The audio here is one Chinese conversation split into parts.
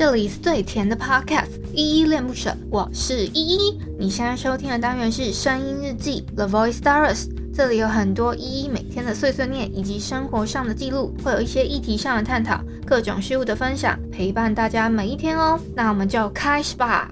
这里是最甜的 Podcast，依依恋不舍，我是依依。你现在收听的单元是声音日记 The Voice Diaries，这里有很多依依每天的碎碎念以及生活上的记录，会有一些议题上的探讨，各种事物的分享，陪伴大家每一天哦。那我们就开始吧。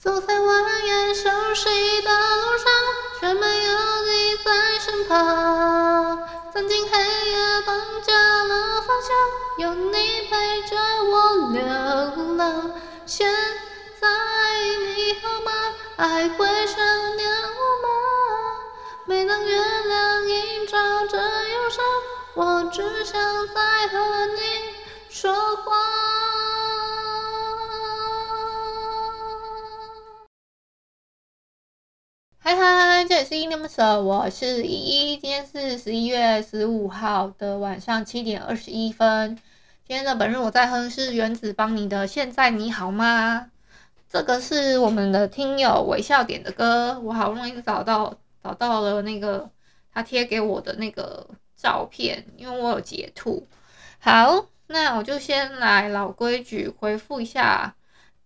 走在蜿蜒熟悉的路上，却没有你在身旁。曾经黑夜有你陪着我流浪。现在你好吗？还会想念我吗？每当月亮映照着忧伤，我只想再和你说话。是依依恋不舍，我是依依。今天是十一月十五号的晚上七点二十一分。今天的本日我在哼是原子邦妮的《现在你好吗》。这个是我们的听友微笑点的歌，我好不容易找到找到了那个他贴给我的那个照片，因为我有截图。好，那我就先来老规矩回复一下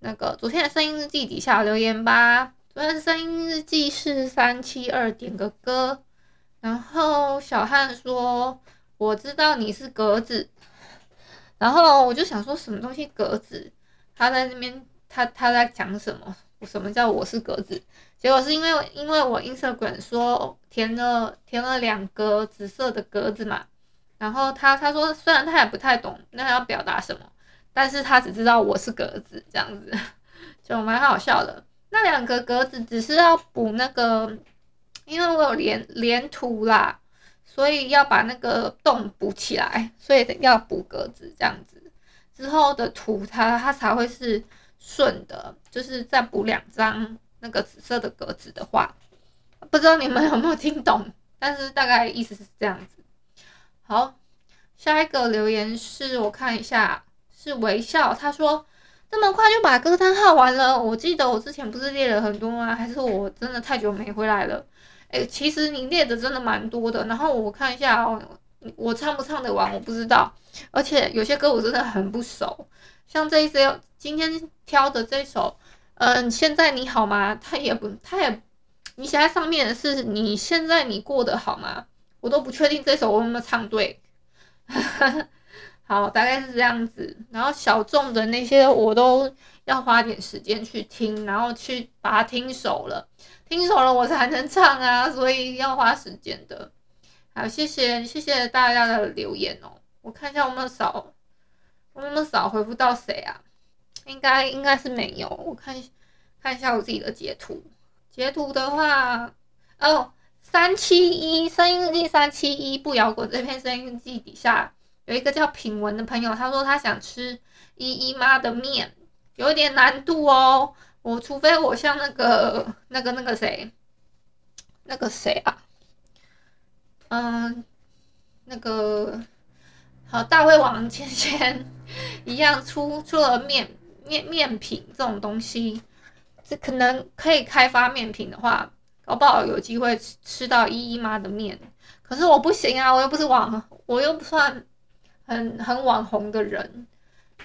那个昨天的声音日记底下留言吧。昨天声音日记是三七二点个歌，然后小汉说我知道你是格子，然后我就想说什么东西格子，他在那边他他在讲什么？什么叫我是格子？结果是因为因为我 Instagram 说填了填了两个紫色的格子嘛，然后他他说虽然他也不太懂那要表达什么，但是他只知道我是格子这样子，就蛮好笑的。那两个格子只是要补那个，因为我有连连图啦，所以要把那个洞补起来，所以要补格子这样子。之后的图它它才会是顺的，就是再补两张那个紫色的格子的话，不知道你们有没有听懂？但是大概意思是这样子。好，下一个留言是我看一下，是微笑，他说。这么快就把歌单耗完了？我记得我之前不是列了很多吗？还是我真的太久没回来了？诶，其实你列的真的蛮多的。然后我看一下哦，我唱不唱得完我不知道。而且有些歌我真的很不熟，像这一首今天挑的这首，嗯，现在你好吗？他也不，他也，你写在上面的是你现在你过得好吗？我都不确定这首我有没有唱对。好，大概是这样子。然后小众的那些，我都要花点时间去听，然后去把它听熟了，听熟了我才能唱啊，所以要花时间的。好，谢谢谢谢大家的留言哦。我看一下我们少，我们少回复到谁啊？应该应该是没有。我看一下看一下我自己的截图，截图的话，哦，三七一声音日记三七一不摇滚这篇声音日记底下。有一个叫品文的朋友，他说他想吃依依妈的面，有点难度哦。我除非我像那个那个那个谁，那个谁啊，嗯，那个好大胃王芊芊一样出出了面面面品这种东西，这可能可以开发面品的话，搞不好有机会吃吃到依依妈的面。可是我不行啊，我又不是网，我又不算。很很网红的人，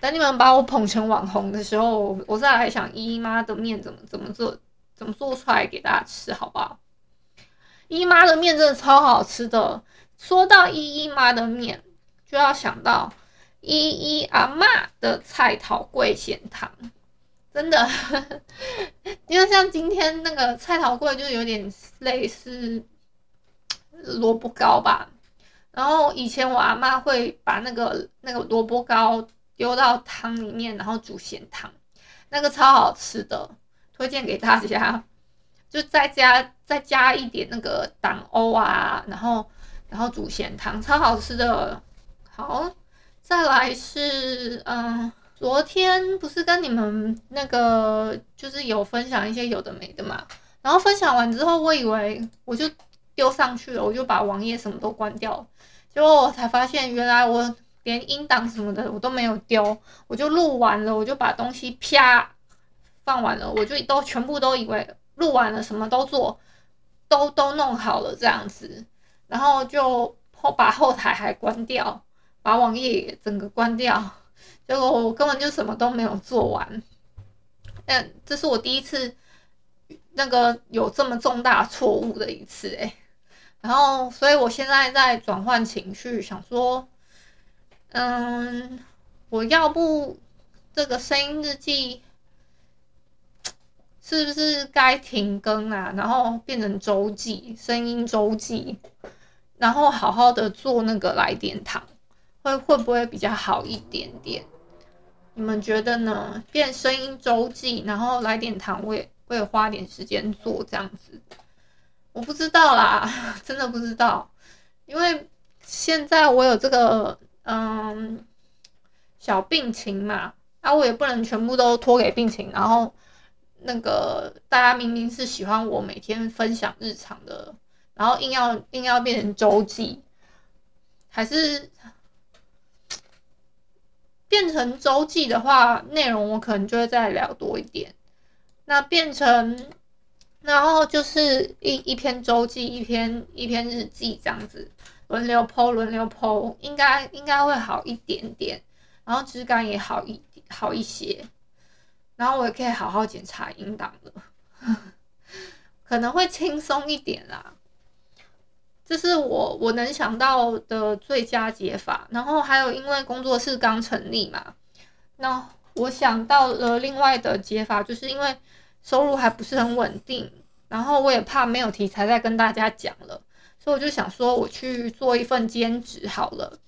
等你们把我捧成网红的时候，我再来想依依妈的面怎么怎么做，怎么做出来给大家吃，好不好？依依妈的面真的超好吃的。说到依依妈的面，就要想到依依阿嬷的菜头粿咸汤，真的，因为像今天那个菜头桂就有点类似萝卜糕吧。然后以前我阿妈会把那个那个萝卜糕丢到汤里面，然后煮咸汤，那个超好吃的，推荐给大家。就再加再加一点那个党欧啊，然后然后煮咸汤，超好吃的。好，再来是嗯，昨天不是跟你们那个就是有分享一些有的没的嘛，然后分享完之后，我以为我就。丢上去了，我就把网页什么都关掉，结果我才发现，原来我连音档什么的我都没有丢，我就录完了，我就把东西啪放完了，我就都全部都以为录完了，什么都做，都都弄好了这样子，然后就后把后台还关掉，把网页整个关掉，结果我根本就什么都没有做完。但这是我第一次那个有这么重大错误的一次哎。然后，所以我现在在转换情绪，想说，嗯，我要不这个声音日记。是不是该停更啊？然后变成周记，声音周记，然后好好的做那个来点糖，会会不会比较好一点点？你们觉得呢？变声音周记，然后来点糖，我也我也花点时间做这样子，我不知道啦，真的不知道，因为现在我有这个嗯小病情嘛，啊，我也不能全部都拖给病情，然后。那个大家明明是喜欢我每天分享日常的，然后硬要硬要变成周记，还是变成周记的话，内容我可能就会再聊多一点。那变成，然后就是一一篇周记，一篇一篇日记这样子，轮流 po，轮流 po，应该应该会好一点点，然后质感也好一好一些。然后我也可以好好检查音档了，可能会轻松一点啦。这是我我能想到的最佳解法。然后还有，因为工作室刚成立嘛，那我想到了另外的解法，就是因为收入还不是很稳定，然后我也怕没有题材再跟大家讲了，所以我就想说，我去做一份兼职好了。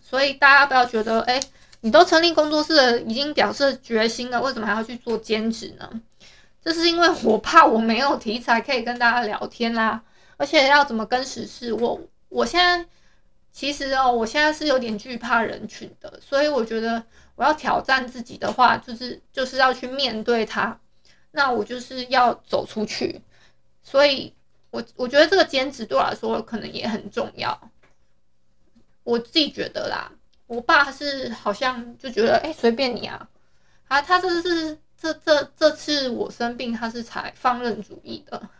所以大家不要觉得，哎。你都成立工作室了，已经表示决心了，为什么还要去做兼职呢？这是因为我怕我没有题材可以跟大家聊天啦，而且要怎么跟时事？我我现在其实哦，我现在是有点惧怕人群的，所以我觉得我要挑战自己的话，就是就是要去面对它。那我就是要走出去，所以我我觉得这个兼职对我来说可能也很重要，我自己觉得啦。我爸是好像就觉得哎，随便你啊，啊，他这是这这这次我生病，他是才放任主义的，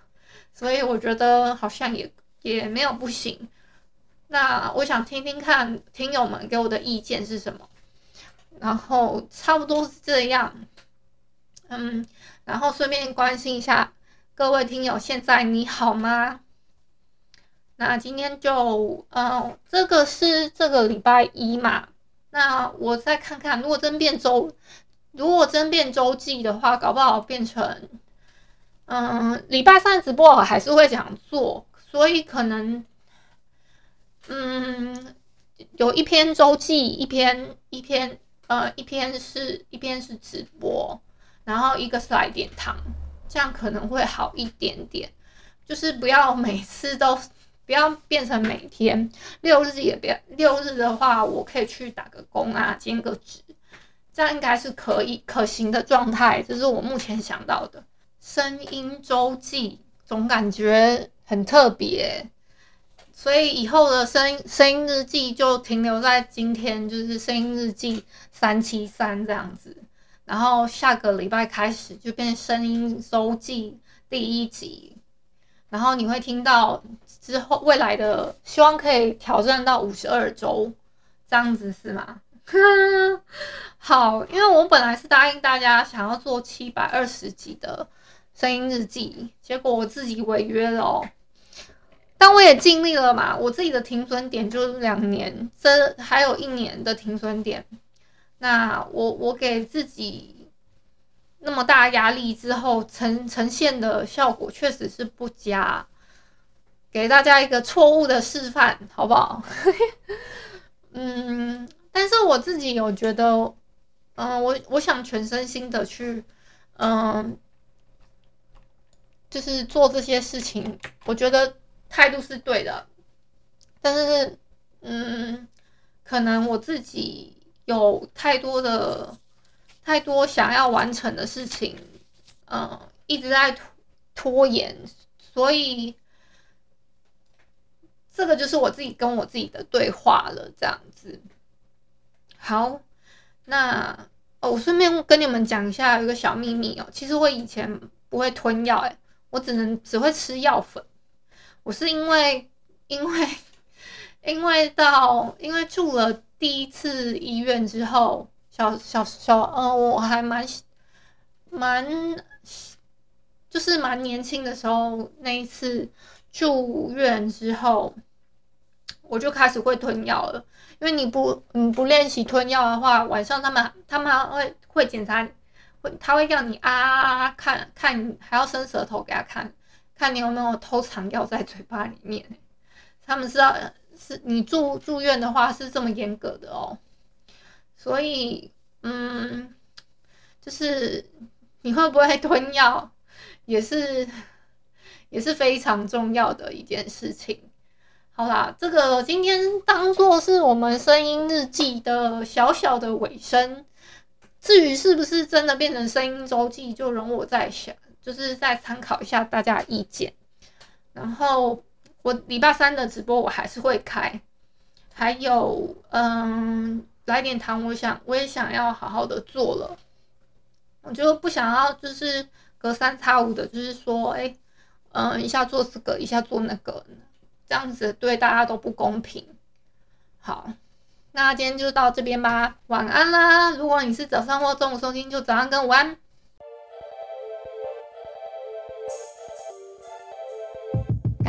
所以我觉得好像也也没有不行。那我想听听看听友们给我的意见是什么，然后差不多是这样，嗯，然后顺便关心一下各位听友，现在你好吗？那今天就，嗯，这个是这个礼拜一嘛。那我再看看，如果真变周，如果真变周记的话，搞不好变成，嗯，礼拜三直播我还是会想做，所以可能，嗯，有一篇周记，一篇一篇，呃，一篇是一篇是直播，然后一个是来点糖，这样可能会好一点点，就是不要每次都。不要变成每天六日也别六日的话，我可以去打个工啊，兼个职，这样应该是可以可行的状态。这是我目前想到的声音周记，总感觉很特别，所以以后的声音声音日记就停留在今天，就是声音日记三七三这样子。然后下个礼拜开始就变声音周记第一集，然后你会听到。之后未来的希望可以挑战到五十二周，这样子是吗？好，因为我本来是答应大家想要做七百二十集的声音日记，结果我自己违约了哦。但我也尽力了嘛，我自己的停损点就是两年，这还有一年的停损点。那我我给自己那么大压力之后，呈呈现的效果确实是不佳。给大家一个错误的示范，好不好？嗯，但是我自己有觉得，嗯，我我想全身心的去，嗯，就是做这些事情，我觉得态度是对的。但是，嗯，可能我自己有太多的、太多想要完成的事情，嗯，一直在拖拖延，所以。这个就是我自己跟我自己的对话了，这样子。好，那哦，我顺便跟你们讲一下一个小秘密哦。其实我以前不会吞药，诶，我只能只会吃药粉。我是因为因为因为到因为住了第一次医院之后，小小小，嗯、呃，我还蛮蛮，就是蛮年轻的时候，那一次住院之后，我就开始会吞药了。因为你不你不练习吞药的话，晚上他们他们会会检查，会他会让你啊啊啊看看，还要伸舌头给他看，看你有没有偷藏药在嘴巴里面。他们知道是你住住院的话是这么严格的哦，所以嗯，就是你会不会吞药，也是也是非常重要的一件事情。好啦，这个今天当做是我们声音日记的小小的尾声。至于是不是真的变成声音周记，就容我再想，就是再参考一下大家的意见。然后我礼拜三的直播我还是会开，还有嗯，来点糖，我想我也想要好好的做了。我就不想要就是隔三差五的，就是说，哎，嗯，一下做这个，一下做那个。这样子对大家都不公平。好，那今天就到这边吧，晚安啦！如果你是早上或中午收听，就早上跟午安。